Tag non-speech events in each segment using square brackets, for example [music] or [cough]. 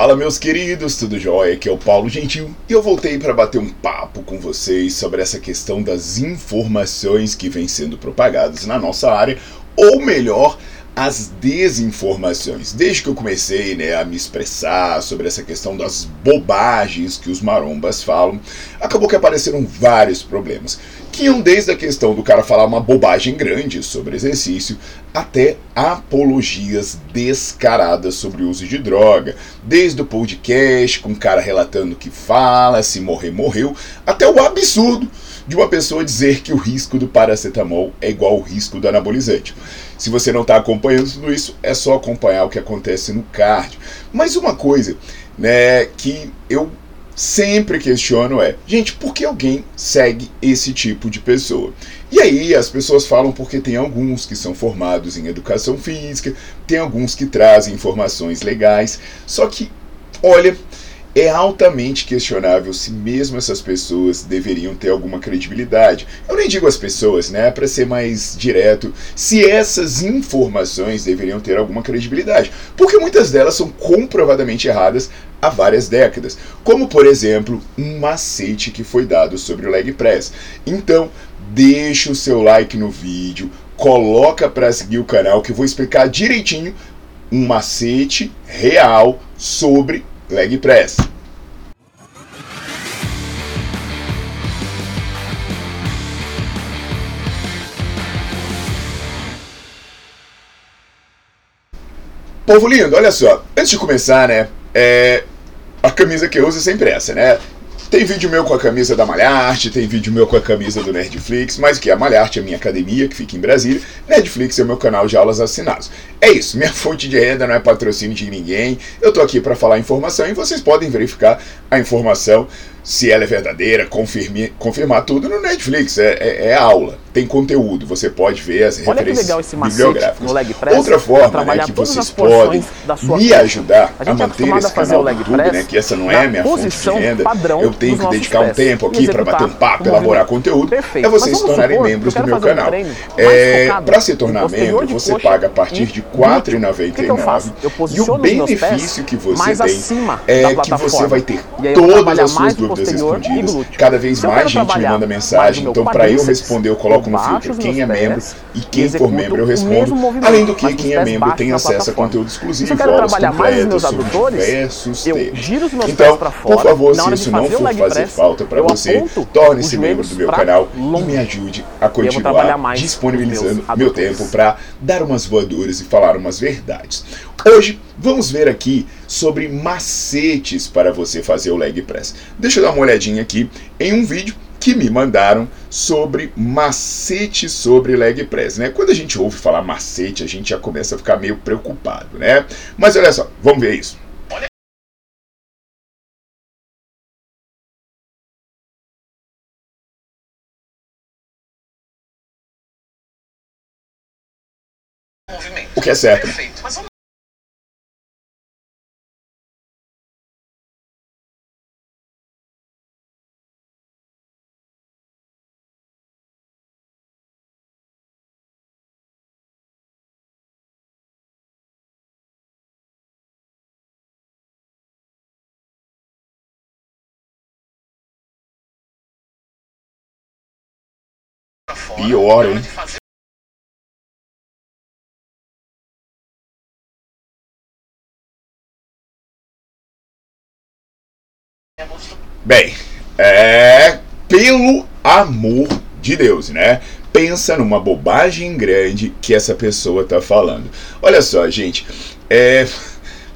Fala meus queridos, tudo jóia? Aqui é o Paulo Gentil e eu voltei para bater um papo com vocês sobre essa questão das informações que vêm sendo propagadas na nossa área, ou melhor, as desinformações. Desde que eu comecei né, a me expressar sobre essa questão das bobagens que os marombas falam, acabou que apareceram vários problemas. Que iam desde a questão do cara falar uma bobagem grande sobre exercício, até apologias descaradas sobre o uso de droga. Desde o podcast, com o cara relatando que fala, se morrer, morreu, até o absurdo de uma pessoa dizer que o risco do paracetamol é igual ao risco do anabolizante. Se você não está acompanhando tudo isso, é só acompanhar o que acontece no cardio. Mas uma coisa né, que eu sempre questiono é, gente, por que alguém segue esse tipo de pessoa? E aí as pessoas falam porque tem alguns que são formados em educação física, tem alguns que trazem informações legais, só que, olha, é altamente questionável se mesmo essas pessoas deveriam ter alguma credibilidade. Eu nem digo as pessoas, né, para ser mais direto, se essas informações deveriam ter alguma credibilidade, porque muitas delas são comprovadamente erradas há várias décadas, como por exemplo, um macete que foi dado sobre o leg press. Então, deixa o seu like no vídeo, coloca para seguir o canal que eu vou explicar direitinho um macete real sobre leg press. Povo lindo, olha só, antes de começar, né, é, a camisa que eu uso é sempre essa, né? Tem vídeo meu com a camisa da Malharte, tem vídeo meu com a camisa do Nerdflix, mas que a Malharte é minha academia, que fica em Brasília, Nerdflix é o meu canal de aulas assinados. É isso, minha [laughs] fonte de renda não é patrocínio de ninguém, eu tô aqui para falar informação e vocês podem verificar a informação se ela é verdadeira, confirme, confirmar tudo no Netflix. É, é, é, aula, tem conteúdo, você pode ver as Olha referências bibliográficas. Outra forma né, que vocês podem me ajudar a, a manter esse canal do YouTube, né, que essa não é minha fonte de renda, eu tenho que dedicar um tempo aqui para bater um papo, elaborar conteúdo, Perfeito. é vocês se tornarem supor, membros do meu canal. É, para se tornar membro, você paga a partir de 4,99 e o benefício que você tem é que você vai ter todas as suas dúvidas dúvidas respondidas. Cada vez mais gente me manda mensagem, então para eu responder eu coloco no filtro quem é membro e quem for membro eu respondo. Além do que quem é membro tem acesso a conteúdo exclusivo, aulas completas sobre diversos temas. Então, por favor, se isso não for fazer falta para você, torne-se membro do meu canal e me ajude a continuar disponibilizando meu tempo para dar umas voadoras e falar umas verdades. Hoje vamos ver aqui sobre macetes para você fazer o leg press. Deixa eu dar uma olhadinha aqui em um vídeo que me mandaram sobre macete sobre leg press, né? Quando a gente ouve falar macete, a gente já começa a ficar meio preocupado, né? Mas olha só, vamos ver isso. O que é certo. Pior, hein? Bem, é. Pelo amor de Deus, né? Pensa numa bobagem grande que essa pessoa tá falando. Olha só, gente. É.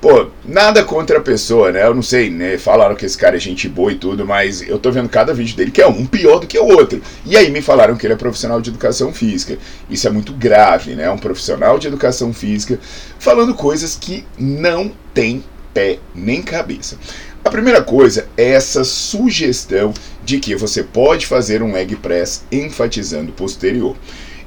Pô, nada contra a pessoa, né? Eu não sei, né? Falaram que esse cara é gente boa e tudo, mas eu tô vendo cada vídeo dele que é um pior do que o outro. E aí me falaram que ele é profissional de educação física. Isso é muito grave, né? Um profissional de educação física falando coisas que não tem pé nem cabeça. Primeira coisa é essa sugestão de que você pode fazer um leg press enfatizando o posterior.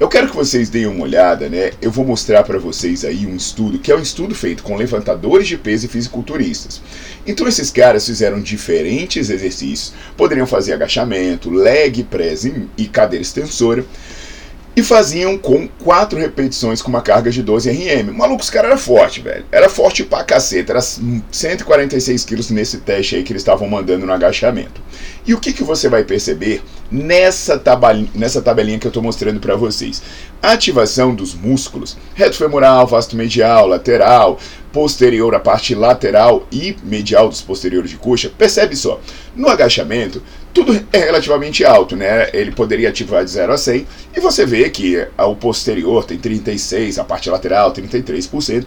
Eu quero que vocês deem uma olhada, né? Eu vou mostrar para vocês aí um estudo, que é um estudo feito com levantadores de peso e fisiculturistas. Então esses caras fizeram diferentes exercícios, poderiam fazer agachamento, leg press e cadeira extensora e faziam com quatro repetições com uma carga de 12 RM. Maluco, os caras era forte, velho. Era forte pra caceta. Era 146 quilos nesse teste aí que eles estavam mandando no agachamento. E o que, que você vai perceber nessa, tabelinha, nessa tabelinha que eu estou mostrando para vocês? Ativação dos músculos, reto femoral, vasto medial, lateral, posterior, a parte lateral e medial dos posteriores de coxa. Percebe só, no agachamento, tudo é relativamente alto, né? Ele poderia ativar de 0 a 100 e você vê que o posterior tem 36, a parte lateral 33%.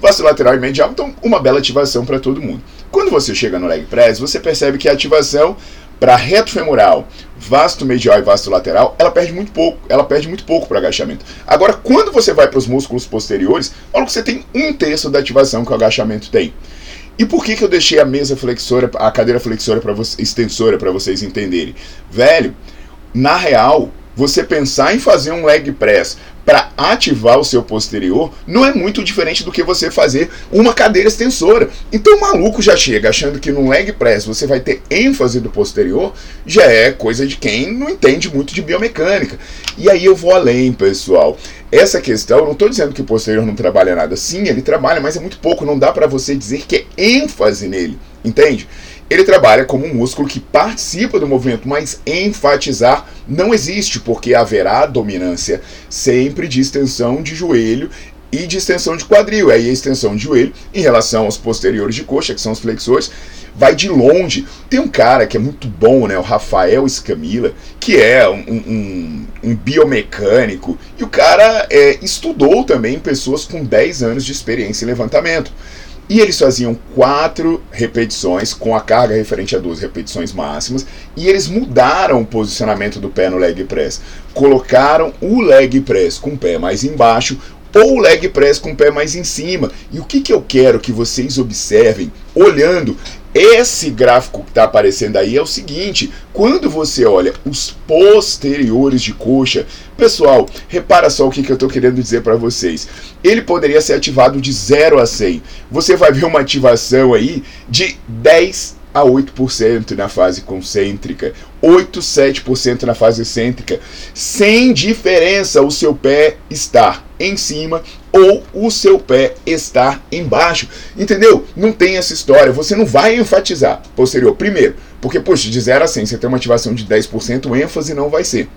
Vasto lateral e medial, então uma bela ativação para todo mundo. Quando você chega no leg press, você percebe que a ativação para reto femoral, vasto medial e vasto lateral, ela perde muito pouco, ela perde muito pouco para agachamento. Agora, quando você vai para os músculos posteriores, olha que você tem um terço da ativação que o agachamento tem. E por que, que eu deixei a mesa flexora, a cadeira flexora para extensora para vocês entenderem? Velho, na real, você pensar em fazer um leg press para ativar o seu posterior não é muito diferente do que você fazer uma cadeira extensora. Então o maluco já chega achando que no leg press você vai ter ênfase do posterior, já é coisa de quem não entende muito de biomecânica. E aí eu vou além, pessoal. Essa questão, não estou dizendo que o posterior não trabalha nada. Sim, ele trabalha, mas é muito pouco. Não dá para você dizer que é ênfase nele, entende? Ele trabalha como um músculo que participa do movimento, mas enfatizar não existe, porque haverá dominância sempre de extensão de joelho e de extensão de quadril. Aí a extensão de joelho em relação aos posteriores de coxa, que são os flexores, vai de longe. Tem um cara que é muito bom, né, o Rafael Escamila, que é um, um, um biomecânico, e o cara é, estudou também pessoas com 10 anos de experiência em levantamento. E eles faziam quatro repetições com a carga referente a duas repetições máximas. E eles mudaram o posicionamento do pé no leg press. Colocaram o leg press com o pé mais embaixo ou o leg press com o pé mais em cima. E o que, que eu quero que vocês observem olhando esse gráfico que está aparecendo aí é o seguinte: quando você olha os posteriores de coxa, pessoal, repara só o que, que eu estou querendo dizer para vocês. Ele poderia ser ativado de 0 a 100. Você vai ver uma ativação aí de 10 a 8% na fase concêntrica, 8, 7% na fase excêntrica, sem diferença o seu pé estar em cima ou o seu pé estar embaixo. Entendeu? Não tem essa história. Você não vai enfatizar posterior. Primeiro, porque, poxa, de 0 a 100, você tem uma ativação de 10%, o ênfase não vai ser.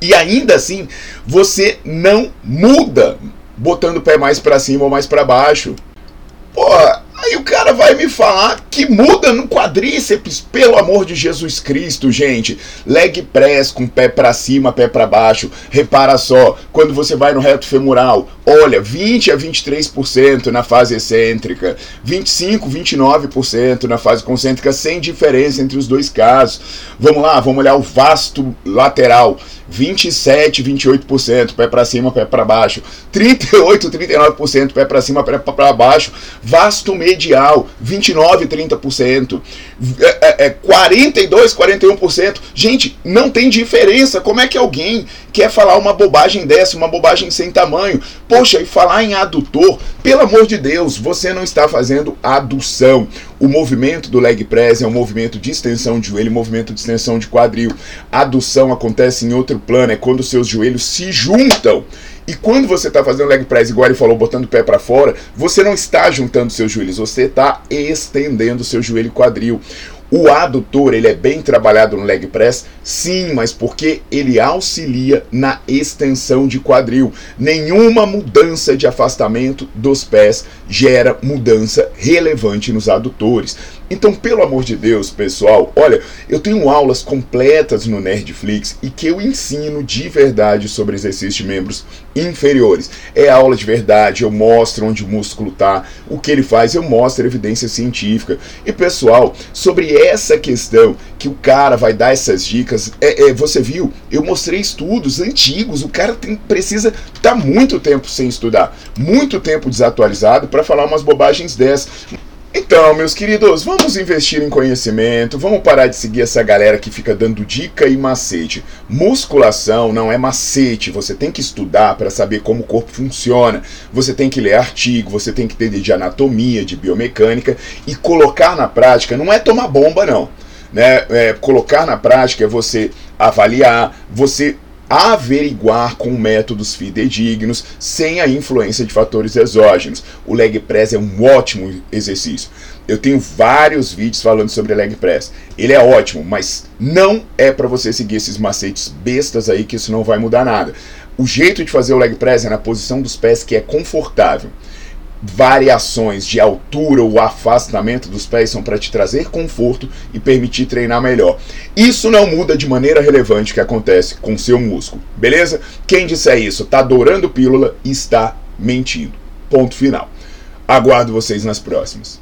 E ainda assim, você não muda botando o pé mais para cima ou mais para baixo. Vai me falar que muda no quadríceps, pelo amor de Jesus Cristo, gente. Leg press com pé para cima, pé para baixo. Repara só, quando você vai no reto femoral, olha, 20 a 23% na fase excêntrica, 25, 29% na fase concêntrica, sem diferença entre os dois casos. Vamos lá, vamos olhar o vasto lateral. 27, 28%, pé para cima, pé para baixo. 38, 39%, pé para cima, pé para baixo. Vasto medial, 29, 30%. É, é, 42, 41%. Gente, não tem diferença. Como é que alguém quer falar uma bobagem dessa, uma bobagem sem tamanho? Poxa, e falar em adutor, pelo amor de Deus, você não está fazendo adução. O movimento do leg press é um movimento de extensão de joelho, movimento de extensão de quadril. A adução acontece em outro plano, é quando seus joelhos se juntam. E quando você está fazendo leg press, igual ele falou, botando o pé para fora, você não está juntando seus joelhos, você está estendendo seu joelho quadril. O adutor ele é bem trabalhado no leg press, sim, mas porque ele auxilia na extensão de quadril. Nenhuma mudança de afastamento dos pés gera mudança relevante nos adutores. Então, pelo amor de Deus, pessoal, olha, eu tenho aulas completas no Nerdflix e que eu ensino de verdade sobre exercícios de membros inferiores. É aula de verdade, eu mostro onde o músculo tá, o que ele faz, eu mostro evidência científica. E pessoal, sobre essa questão que o cara vai dar essas dicas, é, é você viu? Eu mostrei estudos antigos, o cara tem, precisa estar tá muito tempo sem estudar, muito tempo desatualizado para falar umas bobagens dessas. Então, meus queridos, vamos investir em conhecimento, vamos parar de seguir essa galera que fica dando dica e macete. Musculação não é macete, você tem que estudar para saber como o corpo funciona, você tem que ler artigo, você tem que entender de anatomia, de biomecânica e colocar na prática não é tomar bomba, não. Né? É, colocar na prática é você avaliar, você averiguar com métodos fidedignos, sem a influência de fatores exógenos. O leg press é um ótimo exercício. Eu tenho vários vídeos falando sobre leg press. Ele é ótimo, mas não é para você seguir esses macetes bestas aí que isso não vai mudar nada. O jeito de fazer o leg press é na posição dos pés que é confortável variações de altura ou afastamento dos pés são para te trazer conforto e permitir treinar melhor. Isso não muda de maneira relevante o que acontece com seu músculo, beleza? Quem disser isso está adorando pílula e está mentindo. Ponto final. Aguardo vocês nas próximas.